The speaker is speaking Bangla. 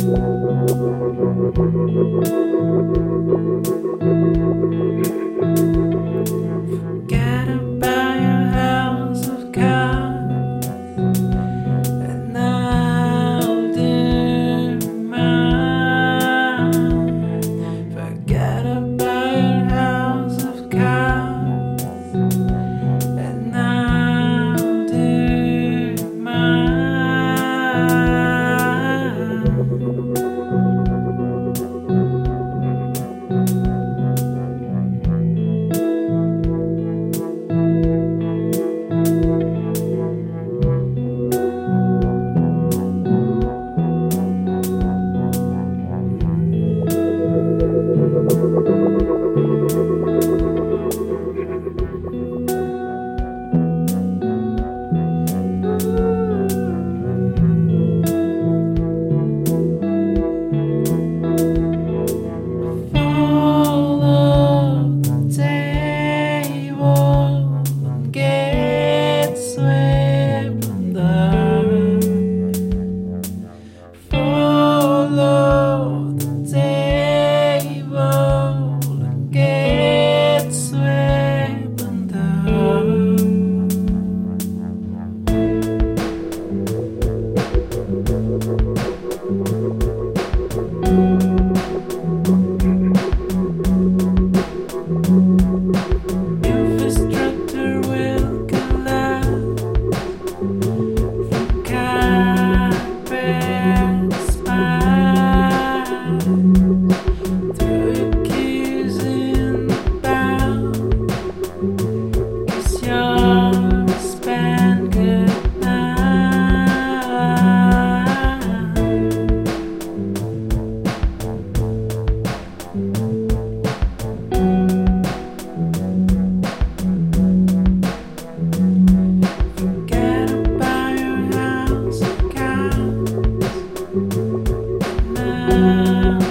Forget Música